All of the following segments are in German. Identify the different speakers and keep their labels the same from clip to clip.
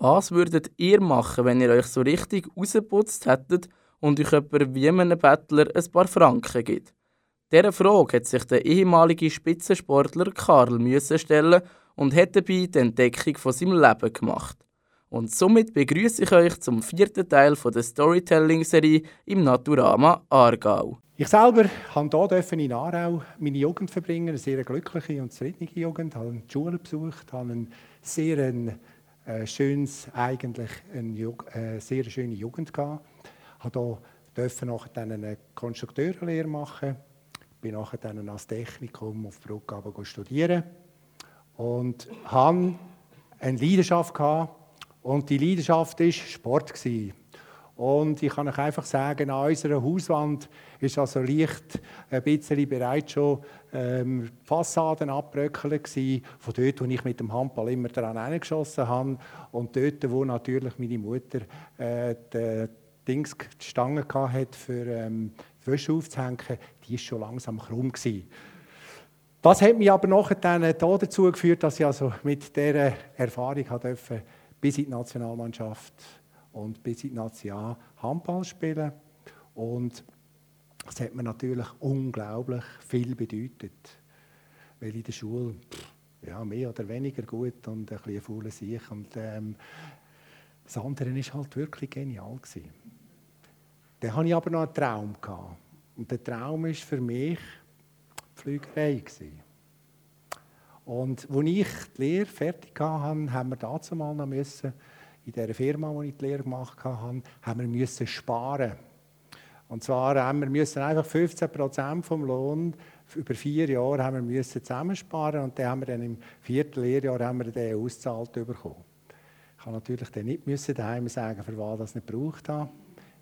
Speaker 1: Was würdet ihr machen, wenn ihr euch so richtig rausgeputzt hättet und euch jemand wie einem Bettler ein paar Franken gibt? Dieser Frage hat sich der ehemalige Spitzensportler Karl müssen stellen und hat dabei die Entdeckung von seinem Leben gemacht. Und somit begrüße ich euch zum vierten Teil der Storytelling-Serie im Naturama Aargau.
Speaker 2: Ich selber durfte hier in Aarau meine Jugend verbringen, eine sehr glückliche und zufriedene Jugend. Ich habe die Schule besucht, habe eine sehr äh, schönes, eigentlich eine, äh, sehr schöne Jugend gehabt. Ich durfte nachher eine Konstrukteurlehre machen, bin nachher dann als Technikum auf Brugg studieren und hatte eine Leidenschaft gehabt, und die Leidenschaft war Sport. Und ich kann euch einfach sagen, an unserer Hauswand ist also leicht ein bisschen bereits schon ähm, Fassaden abbröckeln gewesen, von dort, wo ich mit dem Handball immer daran geschossen habe und dort, wo natürlich meine Mutter äh, die, Dings, die Stange hatte, für ähm, die Wäsche aufzuhängen, die ist schon langsam krumm gewesen. Das hat mich aber nachher dazu geführt, dass ich also mit dieser Erfahrung durfte, bis in die Nationalmannschaft und bis in die Nation Handball spielen. Und das hat mir natürlich unglaublich viel bedeutet. Weil in der Schule ja, mehr oder weniger gut und ein bisschen fauler sich. Und ähm, das andere war halt wirklich genial. Gewesen. Dann hatte ich aber noch einen Traum. Gehabt. Und der Traum war für mich die Flügerei. Gewesen. Und als ich die Lehre fertig hatte, haben wir dazu mal noch müssen, in der Firma, wo ich die Lehre gemacht habe, haben wir müssen sparen. Und zwar haben wir einfach 15 Prozent vom Lohn über vier Jahre haben wir müssen zusammensparen und dann haben wir dann im vierten Lehrjahr haben wir den ausgezahlt bekommen. Ich habe natürlich dann nicht müssen daheim sagen, für was das nicht gebraucht habe.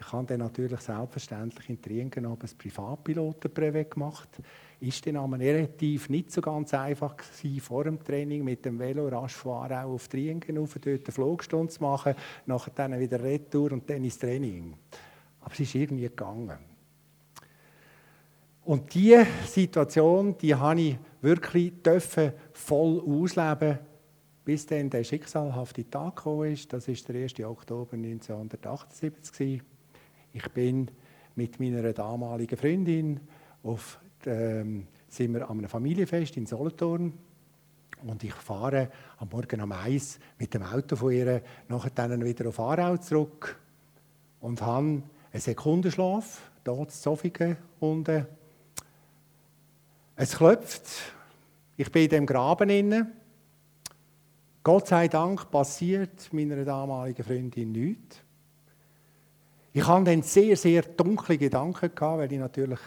Speaker 2: Ich habe dann natürlich selbstverständlich in Triengen noch ein Privatpilotenbrevet gemacht ist dann aber relativ nicht so ganz einfach gewesen, vor dem Training mit dem Velo rasch fahren, auch auf Triengen auf, dort eine Flugstunde zu machen, nachher dann wieder Retour und dann ins Training. Aber es ist irgendwie gegangen. Und diese Situation, die habe ich wirklich voll ausleben bis dann der schicksalhafte Tag gekommen ist. Das ist der 1. Oktober 1978. Ich bin mit meiner damaligen Freundin auf ähm, sind wir an einem Familienfest in Solothurn und ich fahre am Morgen um eins mit dem Auto von ihr nachher dann wieder auf Aarau zurück und habe einen Sekundenschlaf, dort Zofingen unten. Es klopft, ich bin in dem Graben inne. Gott sei Dank passiert meiner damaligen Freundin nichts. Ich hatte dann sehr, sehr dunkle Gedanken, weil ich natürlich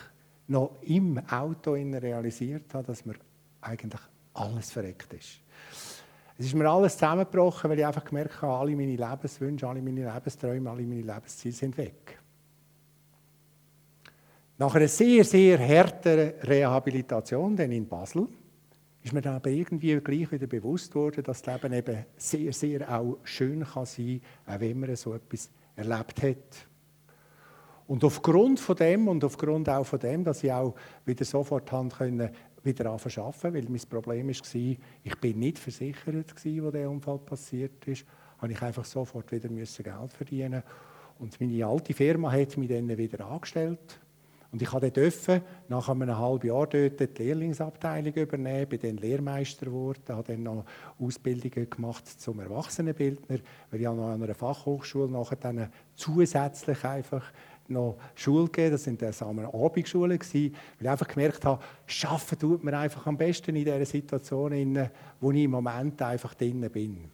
Speaker 2: noch im Auto realisiert habe, dass mir eigentlich alles verreckt ist. Es ist mir alles zusammengebrochen, weil ich einfach gemerkt habe, alle meine Lebenswünsche, alle meine Lebensträume, alle meine Lebensziele sind weg. Nach einer sehr, sehr harten Rehabilitation dann in Basel ist mir dann aber irgendwie gleich wieder bewusst worden, dass das Leben eben sehr, sehr auch schön kann sein kann, auch wenn man so etwas erlebt hat. Und aufgrund von dem und aufgrund auch von dem, dass ich auch wieder sofort haben können, wieder arbeiten weil mein Problem war, ich bin nicht versichert, wo der Unfall passiert ist, habe ich einfach sofort wieder Geld verdienen. Und meine alte Firma hat mich dann wieder angestellt. Und ich durfte nach einem halben Jahr dort die Lehrlingsabteilung übernehmen, bin dann Lehrmeister geworden, habe dann noch Ausbildungen gemacht zum Erwachsenenbildner, weil ich noch an einer Fachhochschule nachher dann zusätzlich einfach noch Schule gegeben. Das sind dann Abendschulen gewesen, weil ich einfach gemerkt habe, Schaffen tut mir einfach am besten in dieser Situation, in wo ich im Moment einfach drin bin.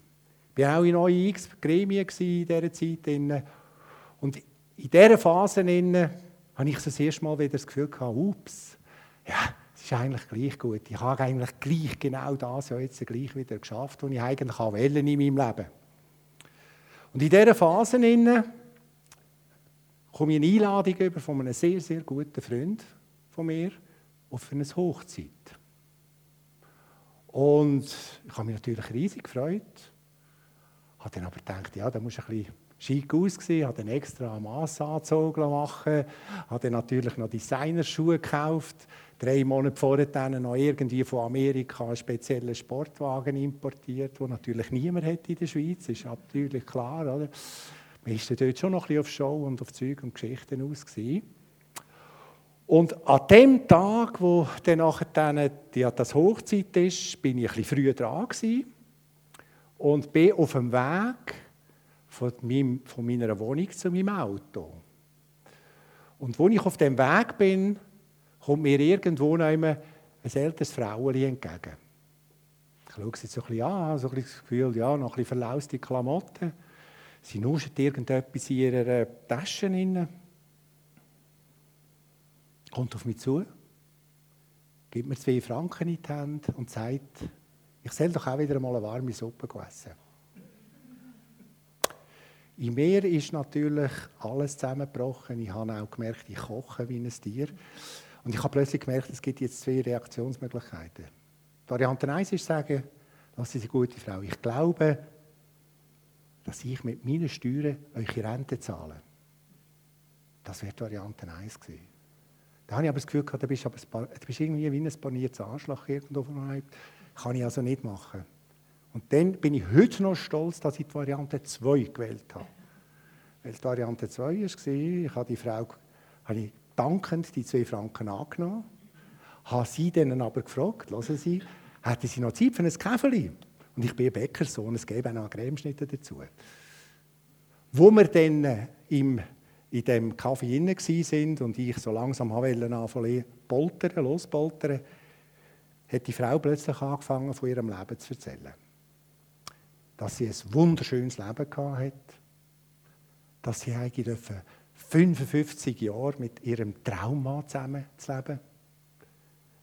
Speaker 2: Ich war auch in neuen X Gremien in dieser Zeit. Und in dieser Phase habe ich das erste Mal wieder das Gefühl ups, ja, es ist eigentlich gleich gut. Ich habe eigentlich gleich genau das ja jetzt gleich wieder geschafft, was ich eigentlich auch in meinem Leben. Und in dieser Phase komme ich eine Einladung über von einem sehr, sehr guten Freund von mir auf eine Hochzeit. Und ich habe mich natürlich riesig gefreut, habe dann aber gedacht, ja, da muss ein bisschen schick ausgesehen, habe dann extra einen Massanzug machen habe dann natürlich noch Designerschuhe gekauft, drei Monate vorher noch irgendwie von Amerika einen speziellen Sportwagen importiert, den natürlich niemand hat in der Schweiz, ist natürlich klar, oder? Man ist dort schon noch ein bisschen auf Show und auf Zeug und Geschichten aus gewesen. Und an dem Tag, wo dann nachher die, das Hochzeit ist, bin ich ein bisschen früher dran und bin auf dem Weg von, meinem, von meiner Wohnung zu meinem Auto. Und wo ich auf dem Weg bin, kommt mir irgendwo noch ein älteres Frauchen entgegen. Ich schaue sie so ein bisschen an, so ein bisschen das Gefühl, ja, noch ein bisschen verlauste Klamotten. Sie nuschelt irgendetwas in ihrer Tasche rein. Kommt auf mich zu, gibt mir zwei Franken in die Hand und sagt, ich soll doch auch wieder einmal eine warme Suppe essen. In mir ist natürlich alles zusammengebrochen. Ich habe auch gemerkt, ich koche wie ein Tier. Und ich habe plötzlich gemerkt, es gibt jetzt zwei Reaktionsmöglichkeiten. Variante 1 ist sagen, das ist eine gute Frau. Ich glaube, dass ich mit meinen Steuern eure Rente zahle. Das wäre die Variante 1 gewesen. Da habe ich aber das Gefühl gehabt, du bist, aber du bist irgendwie wie ein paniertes Arschloch irgendwo von Kann ich also nicht machen. Und dann bin ich heute noch stolz, dass ich die Variante 2 gewählt habe. Weil die Variante 2 war, ich habe die Frau habe ich dankend die zwei Franken angenommen, habe sie dann aber gefragt, hören Sie, hätten Sie noch Zeit für ein Käferli? Und ich bin Bäckersohn, es gäbe auch noch Cremeschnitte dazu. Wo wir dann im, in dem Kaffee innen sind und ich so langsam anfangen poltern, lospoltern, hat die Frau plötzlich angefangen, von ihrem Leben zu erzählen dass sie ein wunderschönes Leben hatte, dass sie eigentlich 55 Jahre mit ihrem Trauma zusammen zu leben.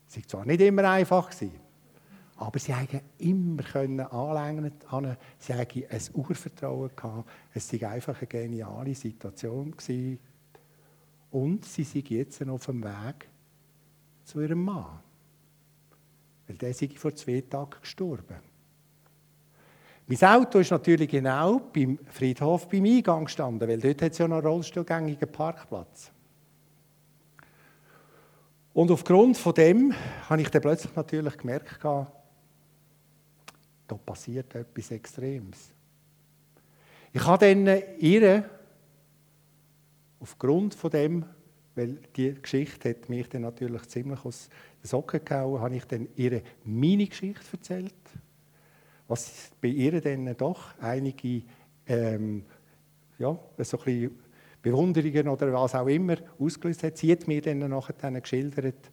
Speaker 2: Es war zwar nicht immer einfach, aber sie konnten immer können sie hatten ein Urvertrauen, gehabt. es war einfach eine geniale Situation. Gewesen. Und sie sind jetzt auf dem Weg zu ihrem Mann. Weil der ist vor zwei Tagen gestorben. Mein Auto ist natürlich genau beim Friedhof beim Eingang gestanden, weil dort hat es ja noch einen rollstuhlgängigen Parkplatz. Und aufgrund von dem habe ich dann plötzlich natürlich gemerkt, da passiert etwas Extremes. Ich habe dann ihr, aufgrund von dem, weil die Geschichte hat mich dann natürlich ziemlich aus den Socken gehauen, habe ich dann ihre meine Geschichte erzählt was bei ihr dann doch einige ähm, ja, so ein Bewunderungen oder was auch immer ausgelöst hat. Sie hat mir dann nachher geschildert,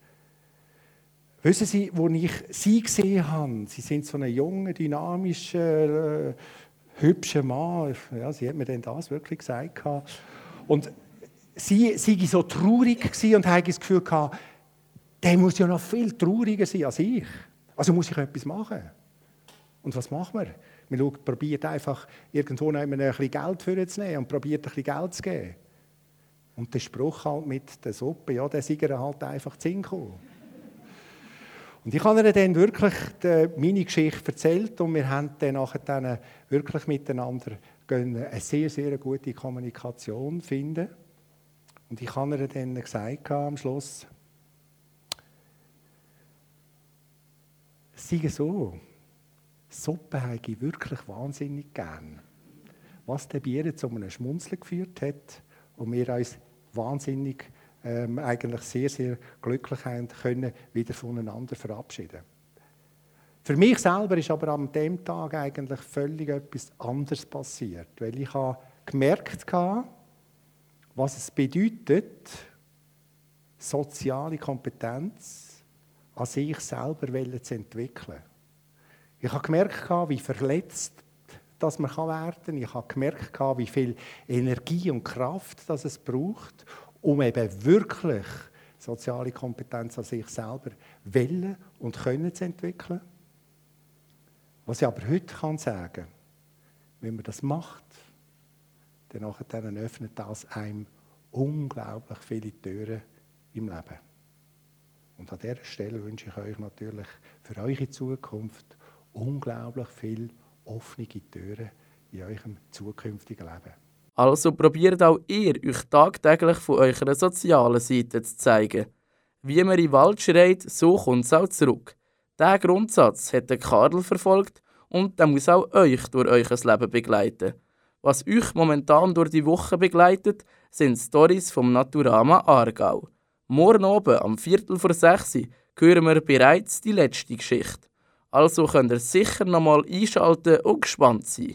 Speaker 2: Wissen Sie, wo ich Sie gesehen habe, Sie sind so ein junger, dynamischer, äh, hübscher Mann. Ja, sie hat mir dann das wirklich gesagt. Und sie war so traurig und hatte das Gefühl, der muss ja noch viel trauriger sein als ich. Also muss ich etwas machen. Und was macht man? Man probiert einfach irgendwo ein bisschen Geld für zu nehmen und probiert ein bisschen Geld zu geben. Und der Spruch halt mit der Suppe, ja, der Sieger halt einfach zu Und ich habe ihr dann wirklich meine Geschichte erzählt und wir haben dann nachher wirklich miteinander eine sehr, sehr gute Kommunikation finden. Und ich habe ihr dann gesagt am Schluss, sei so, Suppe habe ich wirklich wahnsinnig gern. Was der Bier zu einem Schmunzeln geführt hat und wir uns wahnsinnig ähm, eigentlich sehr, sehr glücklich haben können, wieder voneinander verabschieden. Für mich selber ist aber an dem Tag eigentlich völlig etwas anderes passiert, weil ich habe gemerkt habe, was es bedeutet, soziale Kompetenz an sich selber zu entwickeln. Ich habe gemerkt, wie verletzt dass man werden kann. Ich habe gemerkt, wie viel Energie und Kraft das es braucht, um eben wirklich soziale Kompetenz an sich selber wollen und können zu entwickeln. Was ich aber heute kann sagen, wenn man das macht, dann öffnet das einem unglaublich viele Türen im Leben. Und an dieser Stelle wünsche ich euch natürlich für eure Zukunft unglaublich viele offene Türen in eurem zukünftigen Leben.
Speaker 1: Also probiert auch ihr, euch tagtäglich von eurer sozialen Seite zu zeigen. Wie man den Wald schreit, so kommt es auch zurück. Diesen Grundsatz hat der Karl verfolgt und der muss auch euch durch euer Leben begleiten. Was euch momentan durch die Woche begleitet, sind Stories vom Naturama Aargau. Morgen oben am Viertel vor sechs hören wir bereits die letzte Geschichte. Also könnt ihr sicher nochmal einschalten und gespannt sein.